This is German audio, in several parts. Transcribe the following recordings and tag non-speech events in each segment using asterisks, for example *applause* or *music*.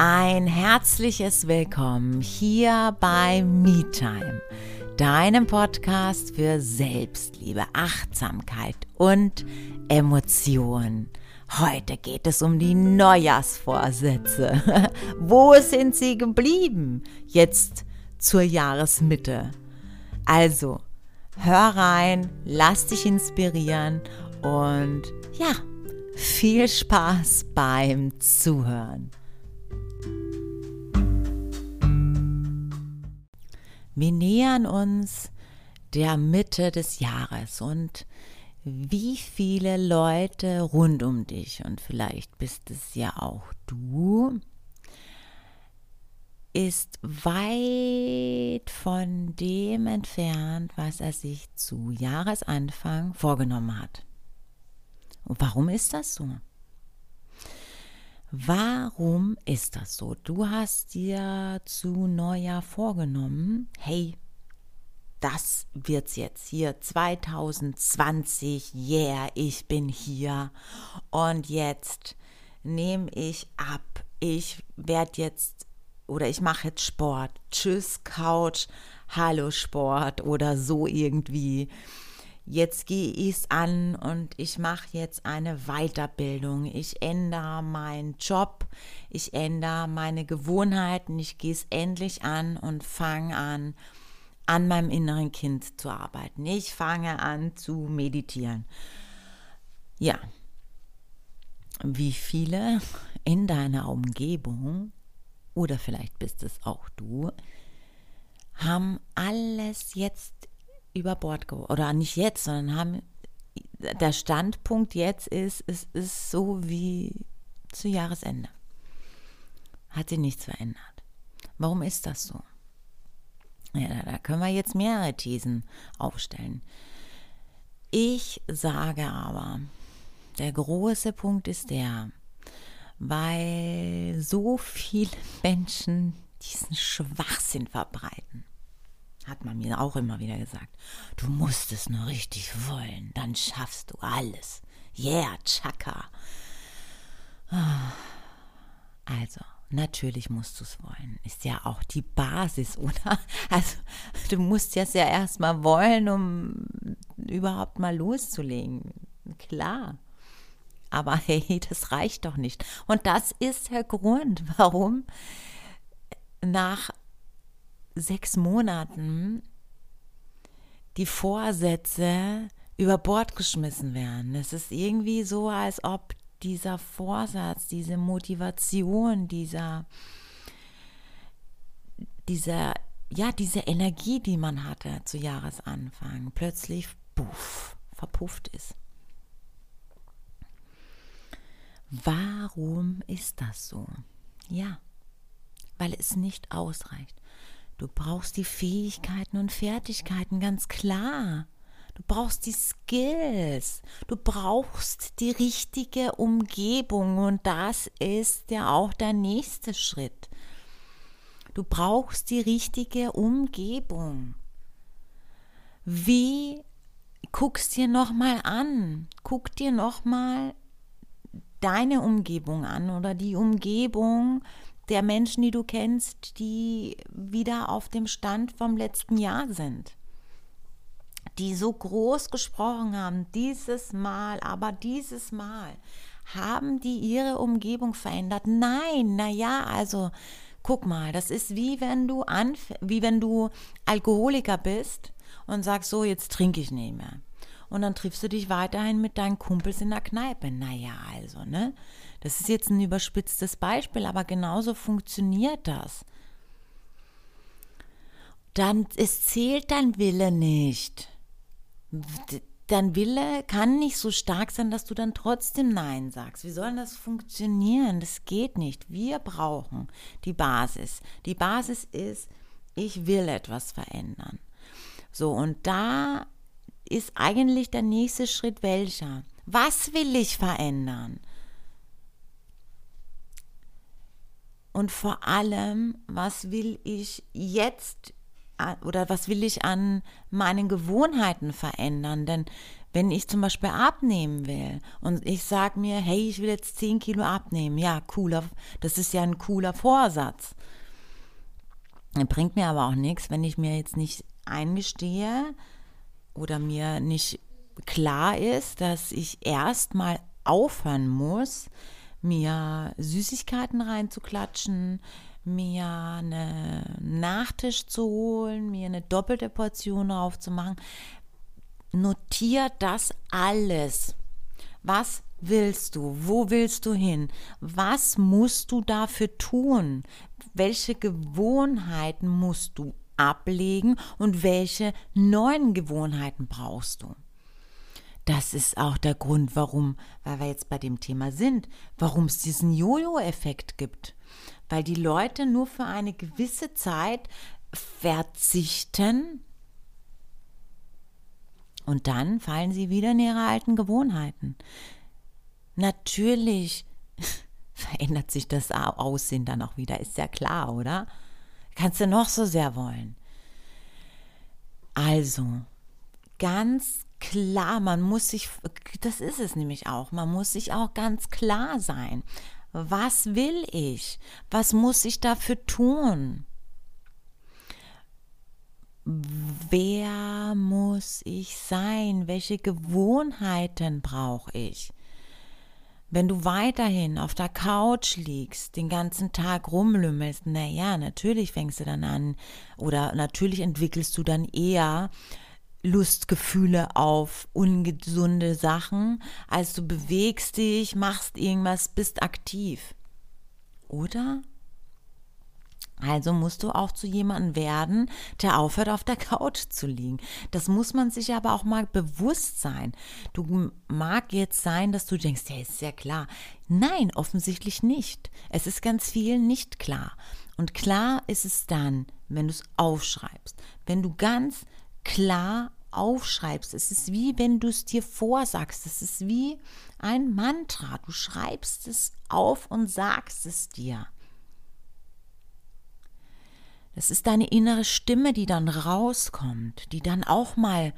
Ein herzliches Willkommen hier bei MeTime, deinem Podcast für Selbstliebe, Achtsamkeit und Emotionen. Heute geht es um die Neujahrsvorsätze. *laughs* Wo sind sie geblieben? Jetzt zur Jahresmitte. Also, hör rein, lass dich inspirieren und ja, viel Spaß beim Zuhören. Wir nähern uns der Mitte des Jahres und wie viele Leute rund um dich, und vielleicht bist es ja auch du, ist weit von dem entfernt, was er sich zu Jahresanfang vorgenommen hat. Und warum ist das so? Warum ist das so? Du hast dir zu Neujahr vorgenommen, hey, das wird's jetzt hier 2020, yeah, ich bin hier. Und jetzt nehme ich ab, ich werde jetzt oder ich mache jetzt Sport, tschüss Couch, hallo Sport. Oder so irgendwie jetzt gehe ich es an und ich mache jetzt eine Weiterbildung. Ich ändere meinen Job, ich ändere meine Gewohnheiten, ich gehe es endlich an und fange an, an meinem inneren Kind zu arbeiten. Ich fange an zu meditieren. Ja, wie viele in deiner Umgebung, oder vielleicht bist es auch du, haben alles jetzt über Bord geworfen. Oder nicht jetzt, sondern haben. Der Standpunkt jetzt ist, es ist so wie zu Jahresende. Hat sich nichts verändert. Warum ist das so? Ja, da können wir jetzt mehrere Thesen aufstellen. Ich sage aber, der große Punkt ist der, weil so viele Menschen diesen Schwachsinn verbreiten hat man mir auch immer wieder gesagt. Du musst es nur richtig wollen, dann schaffst du alles. Yeah, Chaka. Also, natürlich musst du es wollen. Ist ja auch die Basis, *laughs* oder? Also, du musst es ja erstmal wollen, um überhaupt mal loszulegen. Klar. Aber *laughs* hey, das reicht doch nicht. Und das ist der Grund, warum nach sechs Monaten die Vorsätze über Bord geschmissen werden. Es ist irgendwie so, als ob dieser Vorsatz, diese Motivation, dieser, dieser, ja, diese Energie, die man hatte zu Jahresanfang, plötzlich puff, verpufft ist. Warum ist das so? Ja, weil es nicht ausreicht. Du brauchst die Fähigkeiten und Fertigkeiten, ganz klar. Du brauchst die Skills. Du brauchst die richtige Umgebung und das ist ja auch der nächste Schritt. Du brauchst die richtige Umgebung. Wie guckst dir noch mal an? Guck dir noch mal deine Umgebung an oder die Umgebung der Menschen, die du kennst, die wieder auf dem Stand vom letzten Jahr sind. Die so groß gesprochen haben, dieses Mal, aber dieses Mal. Haben die ihre Umgebung verändert? Nein, naja, also guck mal, das ist wie wenn du anf wie wenn du Alkoholiker bist und sagst, so, jetzt trinke ich nicht mehr und dann triffst du dich weiterhin mit deinen Kumpels in der Kneipe. Naja, also, ne? Das ist jetzt ein überspitztes Beispiel, aber genauso funktioniert das. Dann, es zählt dein Wille nicht. Dein Wille kann nicht so stark sein, dass du dann trotzdem Nein sagst. Wie soll das funktionieren? Das geht nicht. Wir brauchen die Basis. Die Basis ist, ich will etwas verändern. So, und da ist eigentlich der nächste Schritt welcher? Was will ich verändern? Und vor allem, was will ich jetzt oder was will ich an meinen Gewohnheiten verändern? Denn wenn ich zum Beispiel abnehmen will und ich sage mir, hey, ich will jetzt 10 Kilo abnehmen, ja, cooler, das ist ja ein cooler Vorsatz. Bringt mir aber auch nichts, wenn ich mir jetzt nicht eingestehe oder mir nicht klar ist, dass ich erstmal aufhören muss, mir Süßigkeiten reinzuklatschen, mir einen Nachtisch zu holen, mir eine doppelte Portion aufzumachen. Notier das alles. Was willst du? Wo willst du hin? Was musst du dafür tun? Welche Gewohnheiten musst du ablegen und welche neuen Gewohnheiten brauchst du? Das ist auch der Grund, warum, weil wir jetzt bei dem Thema sind, warum es diesen Jojo-Effekt gibt. Weil die Leute nur für eine gewisse Zeit verzichten und dann fallen sie wieder in ihre alten Gewohnheiten. Natürlich *laughs* verändert sich das Aussehen dann auch wieder, ist ja klar, oder? Kannst du noch so sehr wollen. Also, ganz klar, man muss sich, das ist es nämlich auch, man muss sich auch ganz klar sein. Was will ich? Was muss ich dafür tun? Wer muss ich sein? Welche Gewohnheiten brauche ich? Wenn du weiterhin auf der Couch liegst, den ganzen Tag rumlümmelst, naja, natürlich fängst du dann an oder natürlich entwickelst du dann eher Lustgefühle auf ungesunde Sachen, als du bewegst dich, machst irgendwas, bist aktiv. Oder? Also musst du auch zu jemandem werden, der aufhört, auf der Couch zu liegen. Das muss man sich aber auch mal bewusst sein. Du mag jetzt sein, dass du denkst, ja, ist ja klar. Nein, offensichtlich nicht. Es ist ganz viel nicht klar. Und klar ist es dann, wenn du es aufschreibst. Wenn du ganz klar aufschreibst. Es ist wie wenn du es dir vorsagst. Es ist wie ein Mantra. Du schreibst es auf und sagst es dir. Das ist deine innere Stimme, die dann rauskommt, die dann auch mal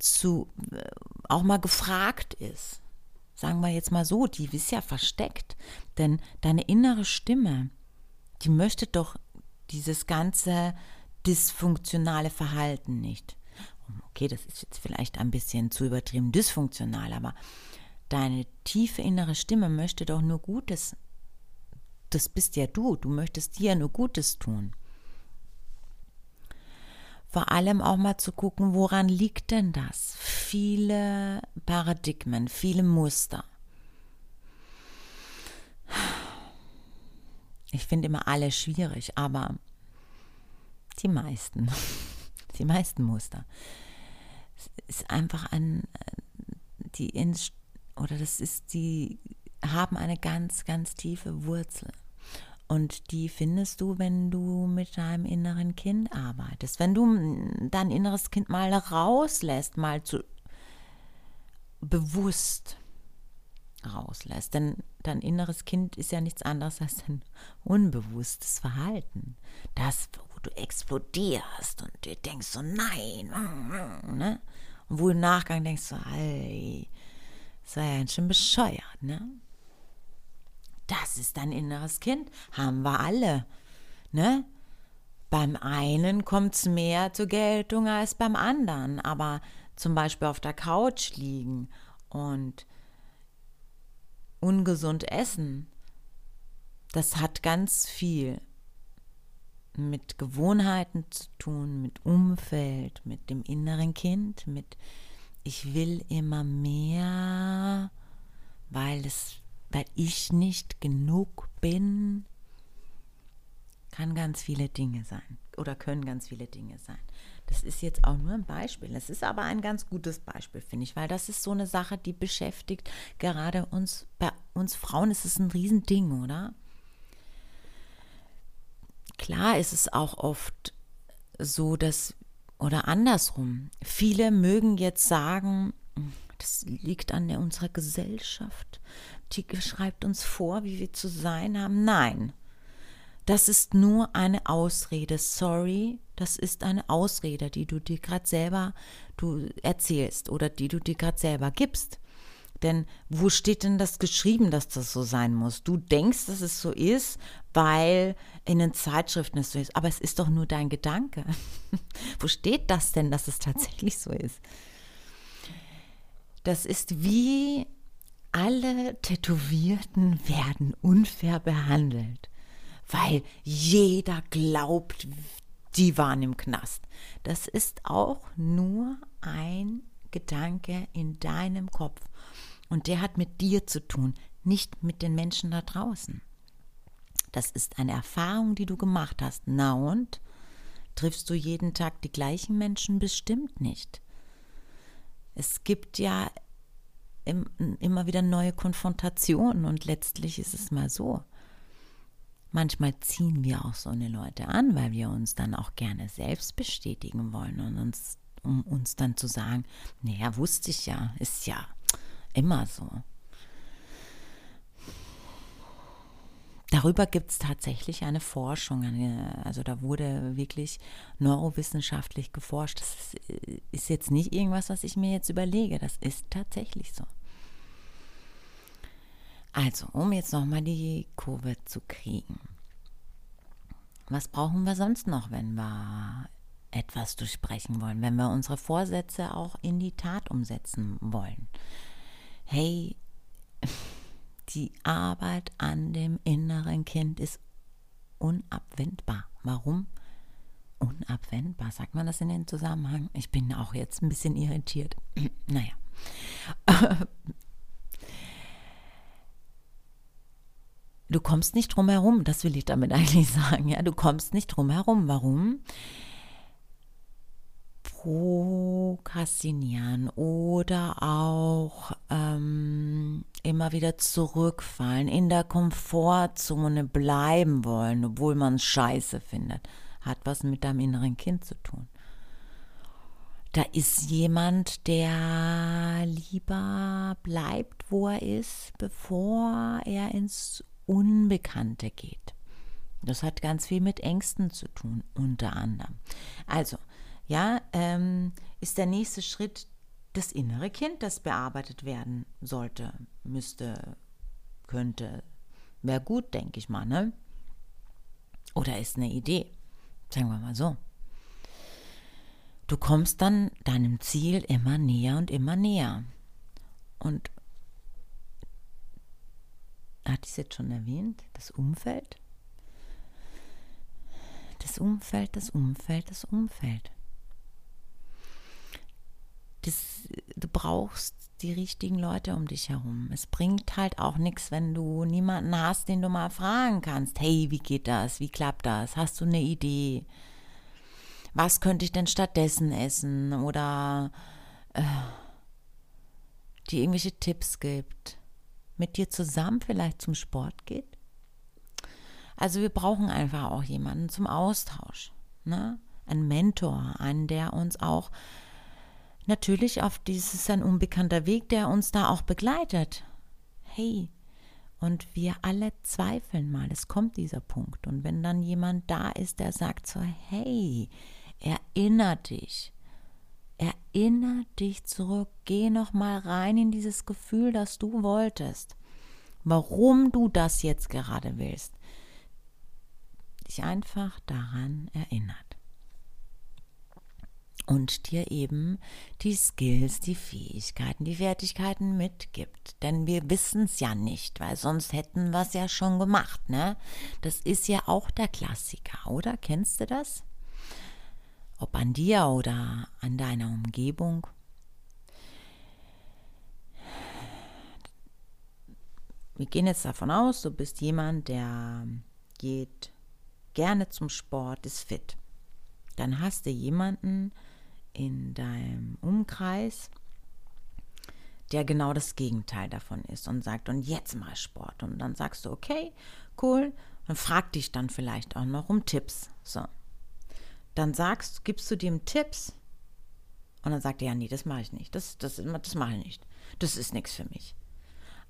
zu, äh, auch mal gefragt ist. Sagen wir jetzt mal so, die ist ja versteckt. Denn deine innere Stimme, die möchte doch dieses ganze dysfunktionale Verhalten nicht. Okay, das ist jetzt vielleicht ein bisschen zu übertrieben dysfunktional, aber deine tiefe innere Stimme möchte doch nur Gutes das bist ja du, du möchtest dir nur Gutes tun. Vor allem auch mal zu gucken, woran liegt denn das? Viele Paradigmen, viele Muster. Ich finde immer alle schwierig, aber die meisten, *laughs* die meisten Muster. Es ist einfach ein, die, oder das ist die, haben eine ganz, ganz tiefe Wurzel. Und die findest du, wenn du mit deinem inneren Kind arbeitest. Wenn du dein inneres Kind mal rauslässt, mal zu bewusst rauslässt. Denn dein inneres Kind ist ja nichts anderes als ein unbewusstes Verhalten. Das, du explodierst und dir denkst so, nein, ne? Und wo im Nachgang denkst so, hey, sei ja schön bescheuert, ne? Das ist dein inneres Kind. Haben wir alle. Ne? Beim einen kommt es mehr zur Geltung als beim anderen. Aber zum Beispiel auf der Couch liegen und ungesund essen, das hat ganz viel mit Gewohnheiten zu tun, mit Umfeld, mit dem inneren Kind, mit ich will immer mehr, weil es weil ich nicht genug bin, kann ganz viele Dinge sein oder können ganz viele Dinge sein. Das ist jetzt auch nur ein Beispiel. Das ist aber ein ganz gutes Beispiel, finde ich, weil das ist so eine Sache, die beschäftigt gerade uns, bei uns Frauen ist es ein Riesending, oder? Klar ist es auch oft so, dass, oder andersrum, viele mögen jetzt sagen, das liegt an unserer Gesellschaft. Die schreibt uns vor, wie wir zu sein haben. Nein. das ist nur eine Ausrede. Sorry, das ist eine Ausrede, die du dir gerade selber du erzählst oder die du dir gerade selber gibst. Denn wo steht denn das geschrieben, dass das so sein muss? Du denkst, dass es so ist, weil in den Zeitschriften es so ist. Aber es ist doch nur dein Gedanke. *laughs* wo steht das denn, dass es tatsächlich so ist? Das ist wie alle Tätowierten werden unfair behandelt, weil jeder glaubt, die waren im Knast. Das ist auch nur ein Gedanke in deinem Kopf. Und der hat mit dir zu tun, nicht mit den Menschen da draußen. Das ist eine Erfahrung, die du gemacht hast. Na und? Triffst du jeden Tag die gleichen Menschen? Bestimmt nicht. Es gibt ja im, immer wieder neue Konfrontationen und letztlich ist es mal so. Manchmal ziehen wir auch so eine Leute an, weil wir uns dann auch gerne selbst bestätigen wollen und uns, um uns dann zu sagen, naja, wusste ich ja, ist ja immer so. Darüber gibt es tatsächlich eine Forschung. Also da wurde wirklich neurowissenschaftlich geforscht. Das ist, äh, ist, jetzt nicht irgendwas, was ich mir jetzt überlege. Das ist tatsächlich so. Also, um jetzt nochmal die Kurve zu kriegen. Was brauchen wir sonst noch, wenn wir etwas durchsprechen wollen, wenn wir unsere Vorsätze auch in die Tat umsetzen wollen? Hey, *laughs* die Arbeit an dem inneren Kind ist unabwendbar. Warum? Unabwendbar, sagt man das in den Zusammenhang? Ich bin auch jetzt ein bisschen irritiert. *clears throat* naja. *laughs* Du kommst nicht drum herum, das will ich damit *laughs* eigentlich sagen. Ja, du kommst nicht drum herum. Warum? Prokrastinieren oder auch ähm, immer wieder zurückfallen, in der Komfortzone bleiben wollen, obwohl man es scheiße findet, hat was mit deinem inneren Kind zu tun. Da ist jemand, der lieber bleibt, wo er ist, bevor er ins Unbekannte geht. Das hat ganz viel mit Ängsten zu tun, unter anderem. Also, ja, ähm, ist der nächste Schritt das innere Kind, das bearbeitet werden sollte, müsste, könnte. Wäre gut, denke ich mal, ne? Oder ist eine Idee. Sagen wir mal so. Du kommst dann deinem Ziel immer näher und immer näher. Und hatte ich es jetzt schon erwähnt? Das Umfeld? Das Umfeld, das Umfeld, das Umfeld das, du brauchst die richtigen Leute um dich herum. Es bringt halt auch nichts, wenn du niemanden hast, den du mal fragen kannst. Hey, wie geht das? Wie klappt das? Hast du eine Idee? Was könnte ich denn stattdessen essen? Oder äh, die irgendwelche Tipps gibt. Mit dir zusammen vielleicht zum Sport geht? Also wir brauchen einfach auch jemanden zum Austausch. Ne? Ein Mentor, einen, der uns auch natürlich auf dieses ein unbekannter Weg, der uns da auch begleitet. Hey, und wir alle zweifeln mal, es kommt dieser Punkt. Und wenn dann jemand da ist, der sagt so, hey, erinner dich, erinner dich zurück, geh noch mal rein in dieses Gefühl, das du wolltest. Warum du das jetzt gerade willst. Dich einfach daran erinnert und dir eben die Skills, die Fähigkeiten, die Fertigkeiten mitgibt. Denn wir wissen es ja nicht, weil sonst hätten wir es ja schon gemacht, ne? Das ist ja auch der Klassiker, oder? Kennst du das? Ob an dir oder an deiner Umgebung. Wir gehen jetzt davon aus, du bist jemand, der geht gerne zum Sport, ist fit. Dann hast du jemanden, in deinem Umkreis, der genau das Gegenteil davon ist und sagt, und jetzt mal Sport. Und dann sagst du, okay, cool, und frag dich dann vielleicht auch noch um Tipps. So. Dann sagst, gibst du dem Tipps und dann sagt er, ja, nee, das mache ich nicht. Das, das, das mache ich nicht. Das ist nichts für mich.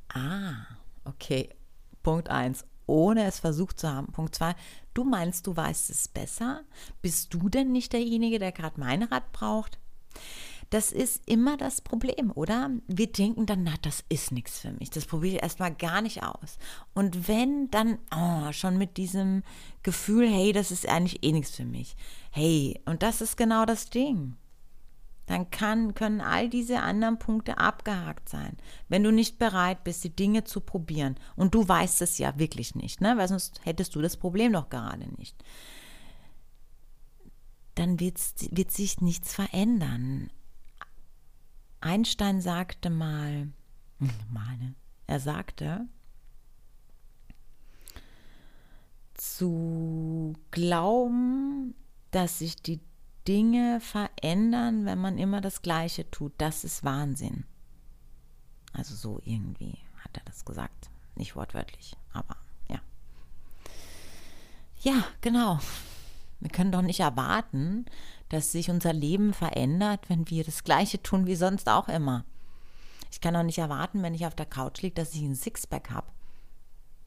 Ah, okay. Punkt 1. ohne es versucht zu haben. Punkt zwei, du meinst, du weißt es besser? Bist du denn nicht derjenige, der gerade mein Rad braucht? Das ist immer das Problem, oder? Wir denken dann, na, das ist nichts für mich. Das probiere ich erstmal gar nicht aus. Und wenn, dann oh, schon mit diesem Gefühl, hey, das ist eigentlich eh nichts für mich. Hey, und das ist genau das Ding. Dann kann, können all diese anderen Punkte abgehakt sein, wenn du nicht bereit bist, die Dinge zu probieren. Und du weißt es ja wirklich nicht, ne? weil sonst hättest du das Problem doch gerade nicht. Dann wird sich nichts verändern. Einstein sagte mal, *laughs* meine, er sagte, zu glauben, dass sich die Dinge verändern, wenn man immer das Gleiche tut, das ist Wahnsinn. Also so irgendwie hat er das gesagt. Nicht wortwörtlich, aber ja. Ja, genau. Wir können doch nicht erwarten, dass sich unser Leben verändert, wenn wir das Gleiche tun wie sonst auch immer. Ich kann auch nicht erwarten, wenn ich auf der Couch liege, dass ich ein Sixpack habe.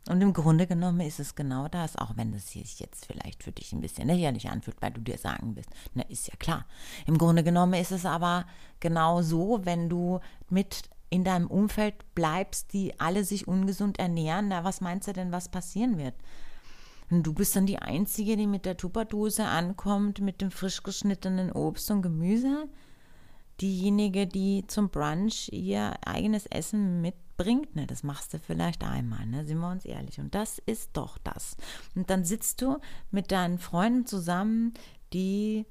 Und im Grunde genommen ist es genau das, auch wenn das sich jetzt vielleicht für dich ein bisschen lächerlich anfühlt, weil du dir sagen willst, na ist ja klar. Im Grunde genommen ist es aber genau so, wenn du mit in deinem Umfeld bleibst, die alle sich ungesund ernähren, na was meinst du denn, was passieren wird? Und du bist dann die Einzige, die mit der Tupperdose ankommt, mit dem frisch geschnittenen Obst und Gemüse. Diejenige, die zum Brunch ihr eigenes Essen mitbringt, ne, das machst du vielleicht einmal, ne, sind wir uns ehrlich. Und das ist doch das. Und dann sitzt du mit deinen Freunden zusammen, die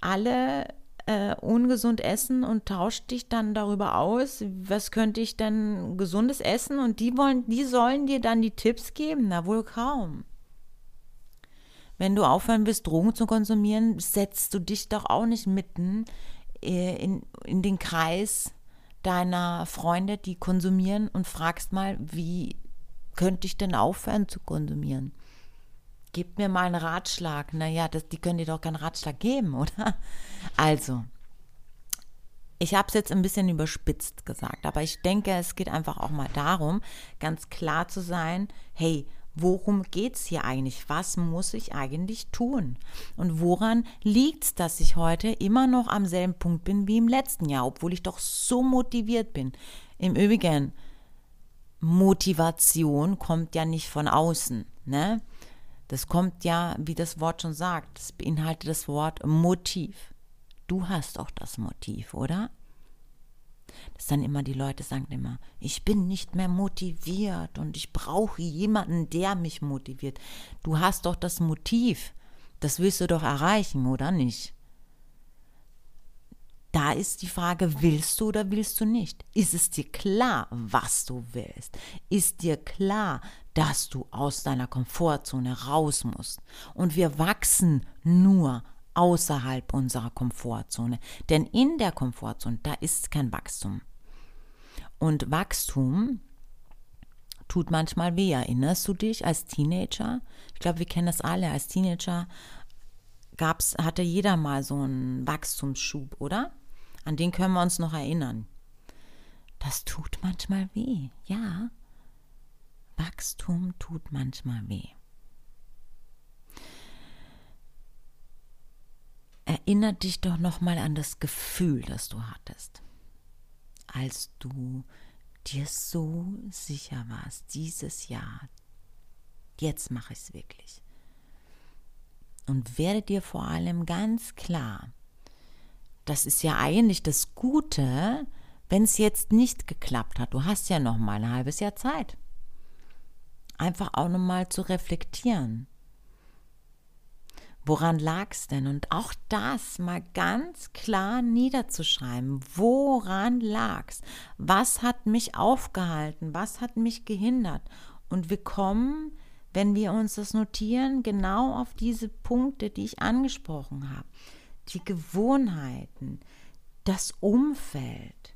alle äh, ungesund essen und tauscht dich dann darüber aus, was könnte ich denn gesundes essen und die wollen, die sollen dir dann die Tipps geben, na wohl kaum. Wenn du aufhören willst, Drogen zu konsumieren, setzt du dich doch auch nicht mitten äh, in, in den Kreis deiner Freunde, die konsumieren und fragst mal, wie könnte ich denn aufhören zu konsumieren? Gib mir mal einen Ratschlag. Naja, das, die können dir doch keinen Ratschlag geben, *laughs* oder? Also, ich habe es jetzt ein bisschen überspitzt gesagt, aber ich denke, es geht einfach auch mal darum, ganz klar zu sein, hey, worum geht es hier eigentlich? Was muss ich eigentlich tun? Und woran liegt es, dass ich heute immer noch am selben Punkt bin wie im letzten Jahr, obwohl ich doch so motiviert bin? Im Übrigen, Motivation kommt ja nicht von außen, ne? Das kommt ja, wie das Wort schon sagt, das beinhaltet das Wort Motiv. Du hast auch das Motiv, oder? Das dann immer die Leute sagen immer, ich bin nicht mehr motiviert und ich brauche jemanden, der mich motiviert. Du hast doch das Motiv. Das willst du doch erreichen, oder nicht? Da ist die Frage, willst du oder willst du nicht? Ist es dir klar, was du willst? Ist dir klar, dass du aus deiner Komfortzone raus musst? Und wir wachsen nur außerhalb unserer Komfortzone. Denn in der Komfortzone, da ist kein Wachstum. Und Wachstum tut manchmal weh. Erinnerst du dich als Teenager? Ich glaube, wir kennen das alle. Als Teenager gab's, hatte jeder mal so einen Wachstumsschub, oder? An den können wir uns noch erinnern. Das tut manchmal weh, ja. Wachstum tut manchmal weh. Erinner dich doch noch mal an das Gefühl, das du hattest, als du dir so sicher warst, dieses Jahr, jetzt mache ich es wirklich. Und werde dir vor allem ganz klar, das ist ja eigentlich das Gute, wenn es jetzt nicht geklappt hat. Du hast ja noch mal ein halbes Jahr Zeit. Einfach auch noch mal zu reflektieren. Woran lag es denn? Und auch das mal ganz klar niederzuschreiben. Woran lag's? Was hat mich aufgehalten? Was hat mich gehindert? Und wir kommen, wenn wir uns das notieren, genau auf diese Punkte, die ich angesprochen habe die Gewohnheiten, das Umfeld,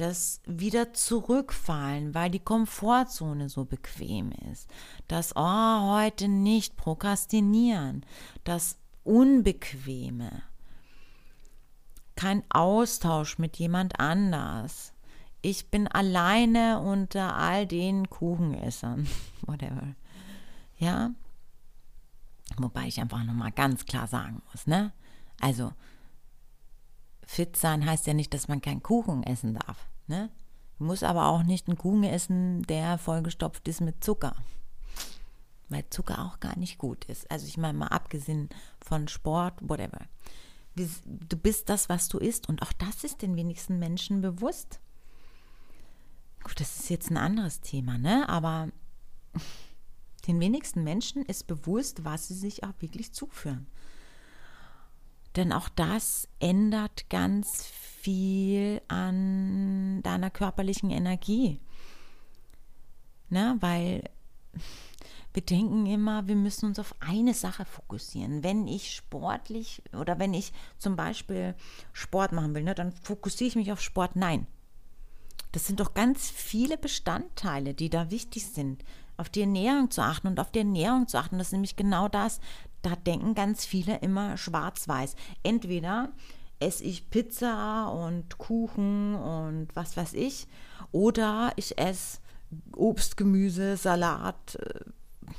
das wieder zurückfallen, weil die Komfortzone so bequem ist, das oh, heute nicht prokrastinieren, das Unbequeme, kein Austausch mit jemand anders, ich bin alleine unter all den Kuchenessern, *laughs* whatever. Ja, wobei ich einfach nochmal ganz klar sagen muss, ne? Also, fit sein heißt ja nicht, dass man keinen Kuchen essen darf, ne? Muss aber auch nicht einen Kuchen essen, der vollgestopft ist mit Zucker. Weil Zucker auch gar nicht gut ist. Also ich meine mal abgesehen von Sport, whatever. Du bist das, was du isst. Und auch das ist den wenigsten Menschen bewusst. Gut, das ist jetzt ein anderes Thema, ne? Aber den wenigsten Menschen ist bewusst, was sie sich auch wirklich zuführen. Denn auch das ändert ganz viel an deiner körperlichen Energie. Ne? Weil *laughs* wir denken immer, wir müssen uns auf eine Sache fokussieren. Wenn ich sportlich oder wenn ich zum Beispiel Sport machen will, ne, dann fokussiere ich mich auf Sport. Nein. Das sind doch ganz viele Bestandteile, die da wichtig sind. Auf die Ernährung zu achten und auf die Ernährung zu achten, das ist nämlich genau das. Da denken ganz viele immer schwarz-weiß. Entweder esse ich Pizza und Kuchen und was weiß ich, oder ich esse Obst, Gemüse, Salat, äh,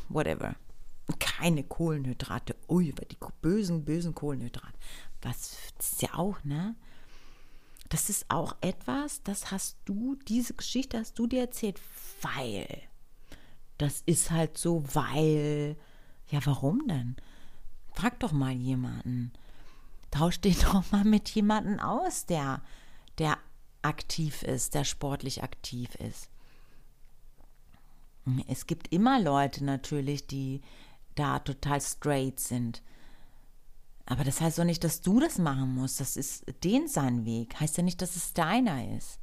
whatever. Keine Kohlenhydrate. Ui, die bösen, bösen Kohlenhydrate. Was ist ja auch, ne? Das ist auch etwas, das hast du, diese Geschichte hast du dir erzählt, weil. Das ist halt so, weil. Ja, warum denn? Frag doch mal jemanden. Tausch dich *laughs* doch mal mit jemandem aus, der, der aktiv ist, der sportlich aktiv ist. Es gibt immer Leute natürlich, die da total straight sind. Aber das heißt doch nicht, dass du das machen musst. Das ist den sein Weg. Heißt ja nicht, dass es deiner ist.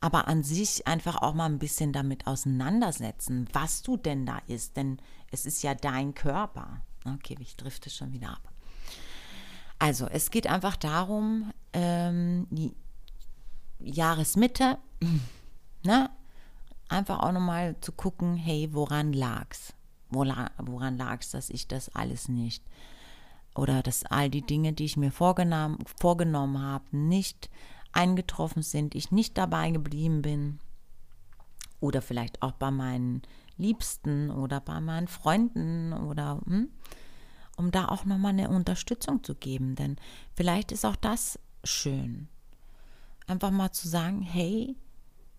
Aber an sich einfach auch mal ein bisschen damit auseinandersetzen, was du denn da isst. Denn es ist ja dein Körper. Okay, ich drifte schon wieder ab. Also, es geht einfach darum, ähm, die Jahresmitte, *clears throat* ne, einfach auch nochmal zu gucken, hey, woran lag's? Woran lag's, dass ich das alles nicht oder dass all die Dinge, die ich mir vorgenommen, vorgenommen habe, nicht eingetroffen sind, ich nicht dabei geblieben bin oder vielleicht auch bei meinen Liebsten oder bei meinen Freunden oder hm, um da auch nochmal eine Unterstützung zu geben, denn vielleicht ist auch das schön. Einfach mal zu sagen, hey,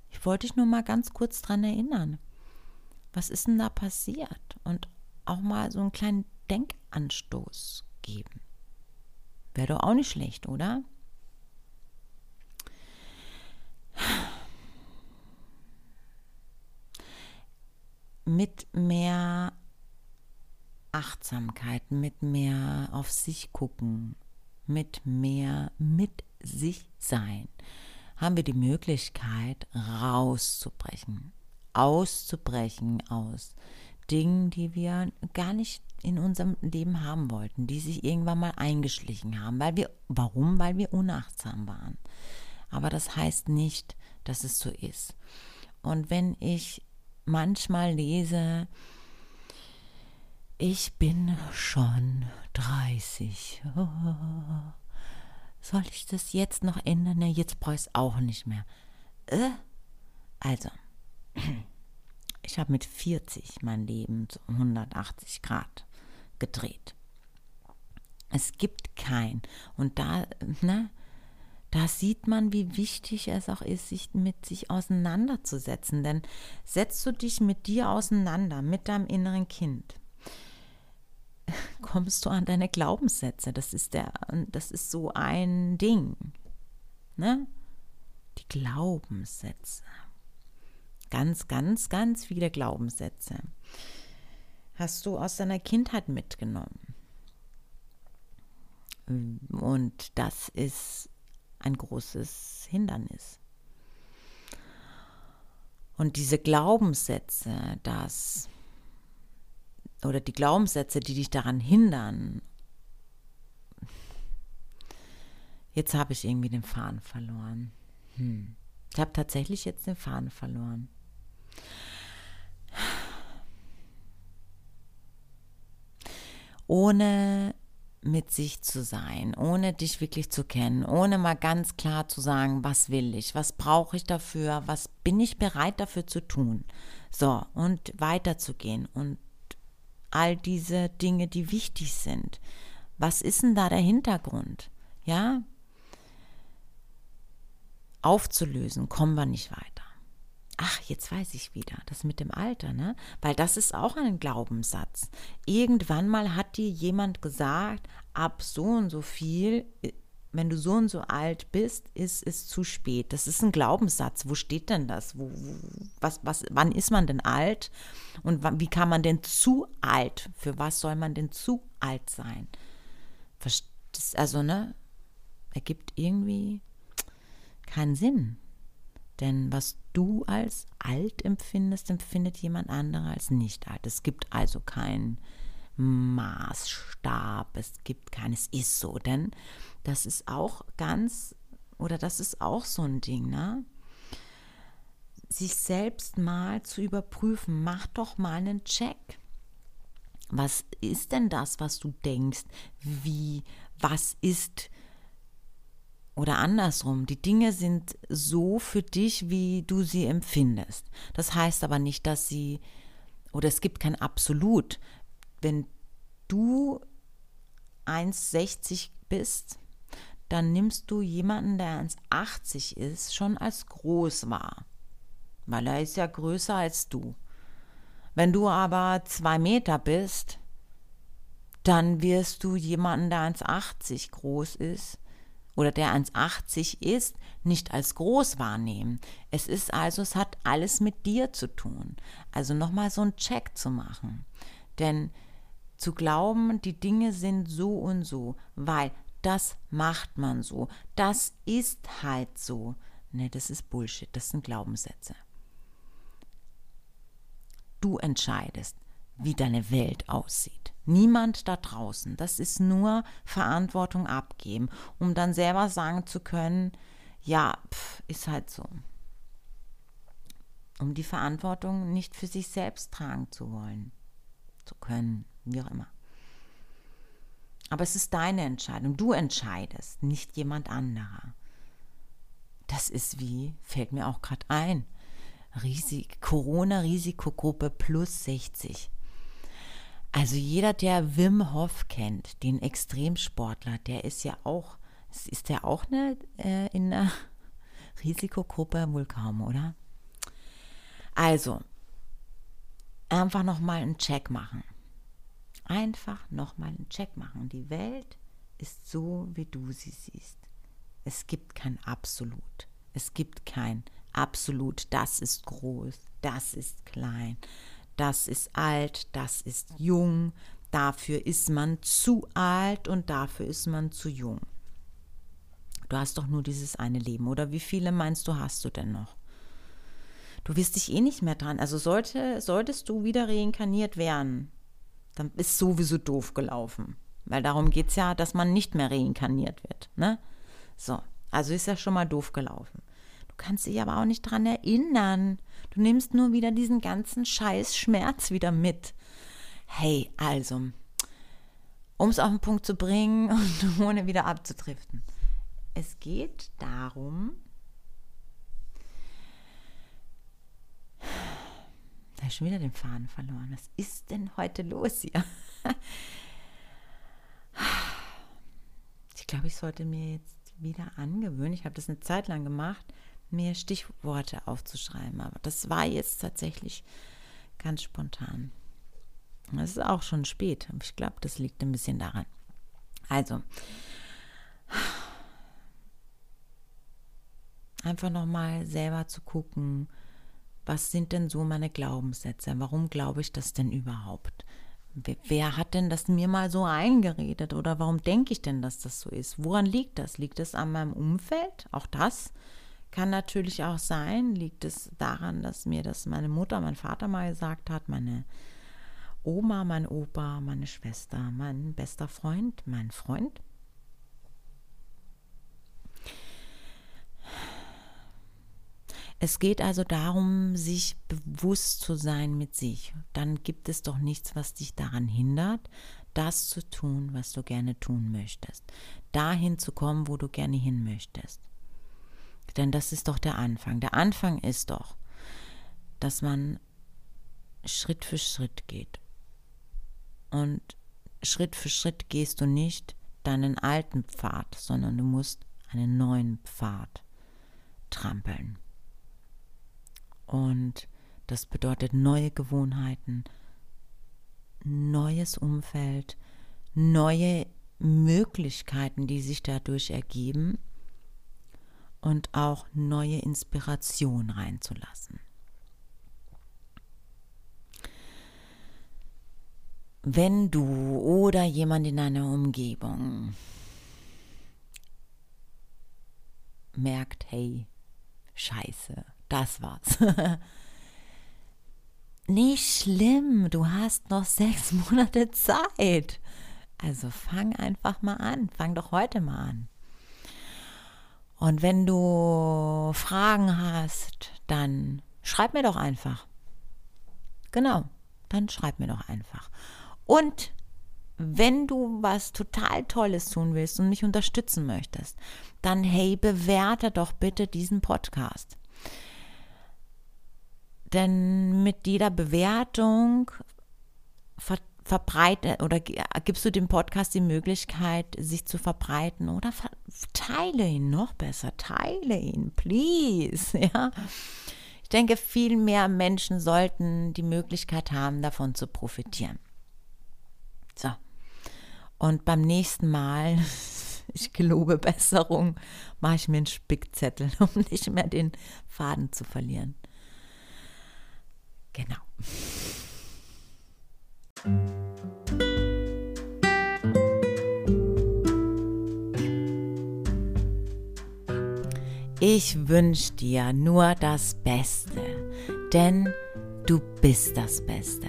ich wollte dich nur mal ganz kurz dran erinnern. Was ist denn da passiert? Und auch mal so einen kleinen Denkanstoß geben. Wäre doch auch nicht schlecht, oder? Mit mehr Achtsamkeit, mit mehr auf sich gucken, mit mehr mit sich sein haben wir die Möglichkeit, rauszubrechen, auszubrechen aus Dingen, die wir gar nicht in unserem Leben haben wollten, die sich irgendwann mal eingeschlichen haben, weil wir, warum? Weil wir unachtsam waren. Aber das heißt nicht, dass es so ist. Und wenn ich manchmal lese, ich bin schon 30. Oh, *laughs* soll ich das jetzt noch ändern? Ne, jetzt brauche ich es auch nicht mehr. Äh? Also, *clears throat* ich habe mit 40 mein Leben zu 180 Grad gedreht. Es gibt kein. Und da, ne, da sieht man, wie wichtig es auch ist, sich mit sich auseinanderzusetzen. Denn setzt du dich mit dir auseinander, mit deinem inneren Kind, kommst du an deine Glaubenssätze. Das ist der, das ist so ein Ding. Ne? Die Glaubenssätze. Ganz, ganz, ganz viele Glaubenssätze. Hast du aus deiner Kindheit mitgenommen. Und das ist ein großes Hindernis. Und diese Glaubenssätze, dass oder die Glaubenssätze, die dich daran hindern. Jetzt habe ich irgendwie den Faden verloren. Hm. Ich habe tatsächlich jetzt den Faden verloren. Ohne mit sich zu sein, ohne dich wirklich zu kennen, ohne mal ganz klar zu sagen, was will ich, was brauche ich dafür, was bin ich bereit dafür zu tun. So, und weiterzugehen und all diese Dinge, die wichtig sind. Was ist denn da der Hintergrund? Ja? Aufzulösen, kommen wir nicht weiter. Ach, jetzt weiß ich wieder, das mit dem Alter, ne? Weil das ist auch ein Glaubenssatz. Irgendwann mal hat dir jemand gesagt, ab so und so viel, äh, wenn du so und so alt bist, ist es zu spät. Das ist ein Glaubenssatz. Wo steht denn das? Wo, was, was, wann ist man denn alt? Und wann, wie kann man denn zu alt? Für was soll man denn zu alt sein? Also, ne? Ergibt irgendwie keinen Sinn. Denn was du als alt empfindest, empfindet jemand anderer als nicht alt. Es gibt also keinen Maßstab, es gibt keines ist so, denn das ist auch ganz, oder das ist auch so ein Ding, ne? Sich selbst mal zu überprüfen, mach doch mal einen Check. Was ist denn das, was du denkst? Wie, was ist oder andersrum, die Dinge sind so für dich, wie du sie empfindest. Das heißt aber nicht, dass sie, oder es gibt kein Absolut. Wenn du 1,60 bist, dann nimmst du jemanden, der 1,80 ist, schon als groß wahr. Weil er ist ja größer als du. Wenn du aber zwei Meter bist, dann wirst du jemanden, der 1,80 groß ist, oder der 1,80 ist, nicht als groß wahrnehmen. Es ist also, es hat alles mit dir zu tun. Also nochmal so einen Check zu machen. Denn zu glauben, die Dinge sind so und so, weil das macht man so, das ist halt so. Ne, das ist Bullshit, das sind Glaubenssätze. Du entscheidest, wie deine Welt aussieht. Niemand da draußen. Das ist nur Verantwortung abgeben, um dann selber sagen zu können, ja, pff, ist halt so. Um die Verantwortung nicht für sich selbst tragen zu wollen, zu können, wie auch immer. Aber es ist deine Entscheidung. Du entscheidest, nicht jemand anderer. Das ist wie, fällt mir auch gerade ein, Corona-Risikogruppe plus 60. Also jeder, der Wim Hof kennt, den Extremsportler, der ist ja auch, ist der auch eine, äh, in einer *laughs* Risikogruppe? Wohl kaum, oder? Also, einfach nochmal einen Check machen. Einfach nochmal einen Check machen. Die Welt ist so, wie du sie siehst. Es gibt kein Absolut. Es gibt kein Absolut, das ist groß, das ist klein, das ist alt, das ist jung, dafür ist man zu alt und dafür ist man zu jung. Du hast doch nur dieses eine Leben, oder wie viele meinst du, hast du denn noch? Du wirst dich eh nicht mehr dran. Also sollte, solltest du wieder reinkarniert werden, dann ist sowieso doof gelaufen. Weil darum geht es ja, dass man nicht mehr reinkarniert wird. Ne? So, also ist ja schon mal doof gelaufen. Du kannst dich aber auch nicht dran erinnern. Du nimmst nur wieder diesen ganzen Scheiß Schmerz wieder mit. Hey, also, um es auf den Punkt zu bringen *laughs* und ohne wieder abzudriften. Es geht darum, *sighs* da ist schon wieder den Faden verloren. Was ist denn heute los hier? *sighs* Ich glaube, ich sollte mir jetzt wieder angewöhnen. Ich habe das eine Zeit lang gemacht, mir Stichworte aufzuschreiben. Aber das war jetzt tatsächlich ganz spontan. Es ist auch schon spät. Aber ich glaube, das liegt ein bisschen daran. Also, einfach nochmal selber zu gucken, was sind denn so meine Glaubenssätze? Warum glaube ich das denn überhaupt? Wer hat denn das mir mal so eingeredet oder warum denke ich denn, dass das so ist? Woran liegt das? Liegt es an meinem Umfeld? Auch das kann natürlich auch sein, liegt es daran, dass mir das meine Mutter, mein Vater mal gesagt hat, meine Oma, mein Opa, meine Schwester, mein bester Freund, mein Freund. Es geht also darum, sich bewusst zu sein mit sich. Dann gibt es doch nichts, was dich daran hindert, das zu tun, was du gerne tun möchtest. Dahin zu kommen, wo du gerne hin möchtest. Denn das ist doch der Anfang. Der Anfang ist doch, dass man Schritt für Schritt geht. Und Schritt für Schritt gehst du nicht deinen alten Pfad, sondern du musst einen neuen Pfad trampeln. Und das bedeutet neue Gewohnheiten, neues Umfeld, neue Möglichkeiten, die sich dadurch ergeben und auch neue Inspiration reinzulassen. Wenn du oder jemand in deiner Umgebung merkt, hey, scheiße, das war's. *laughs* Nicht schlimm, du hast noch sechs Monate Zeit. Also fang einfach mal an, fang doch heute mal an. Und wenn du Fragen hast, dann schreib mir doch einfach. Genau, dann schreib mir doch einfach. Und wenn du was total Tolles tun willst und mich unterstützen möchtest, dann hey, bewerte doch bitte diesen Podcast. Denn mit jeder Bewertung ver verbreite oder gibst du dem Podcast die Möglichkeit, sich zu verbreiten oder teile ihn noch besser, teile ihn, please, *laughs* ja. Ich denke, viel mehr Menschen sollten die Möglichkeit haben, davon zu profitieren. So. Und beim nächsten Mal, *laughs* ich gelobe Besserung, mache ich mir einen Spickzettel, *laughs* um nicht mehr den Faden zu verlieren. Genau. Ich wünsche dir nur das Beste, denn du bist das Beste.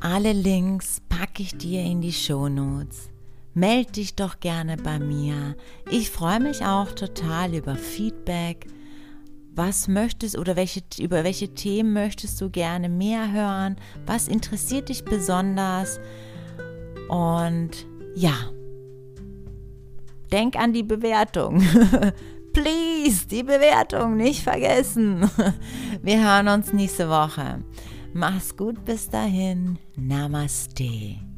Alle Links packe ich dir in die Shownotes. Meld dich doch gerne bei mir. Ich freue mich auch total über Feedback. Was möchtest oder welche, über welche Themen möchtest du gerne mehr hören? Was interessiert dich besonders? Und ja, denk an die Bewertung. *laughs* Please, die Bewertung nicht vergessen. *laughs* Wir hören uns nächste Woche. Mach's gut bis dahin. Namaste.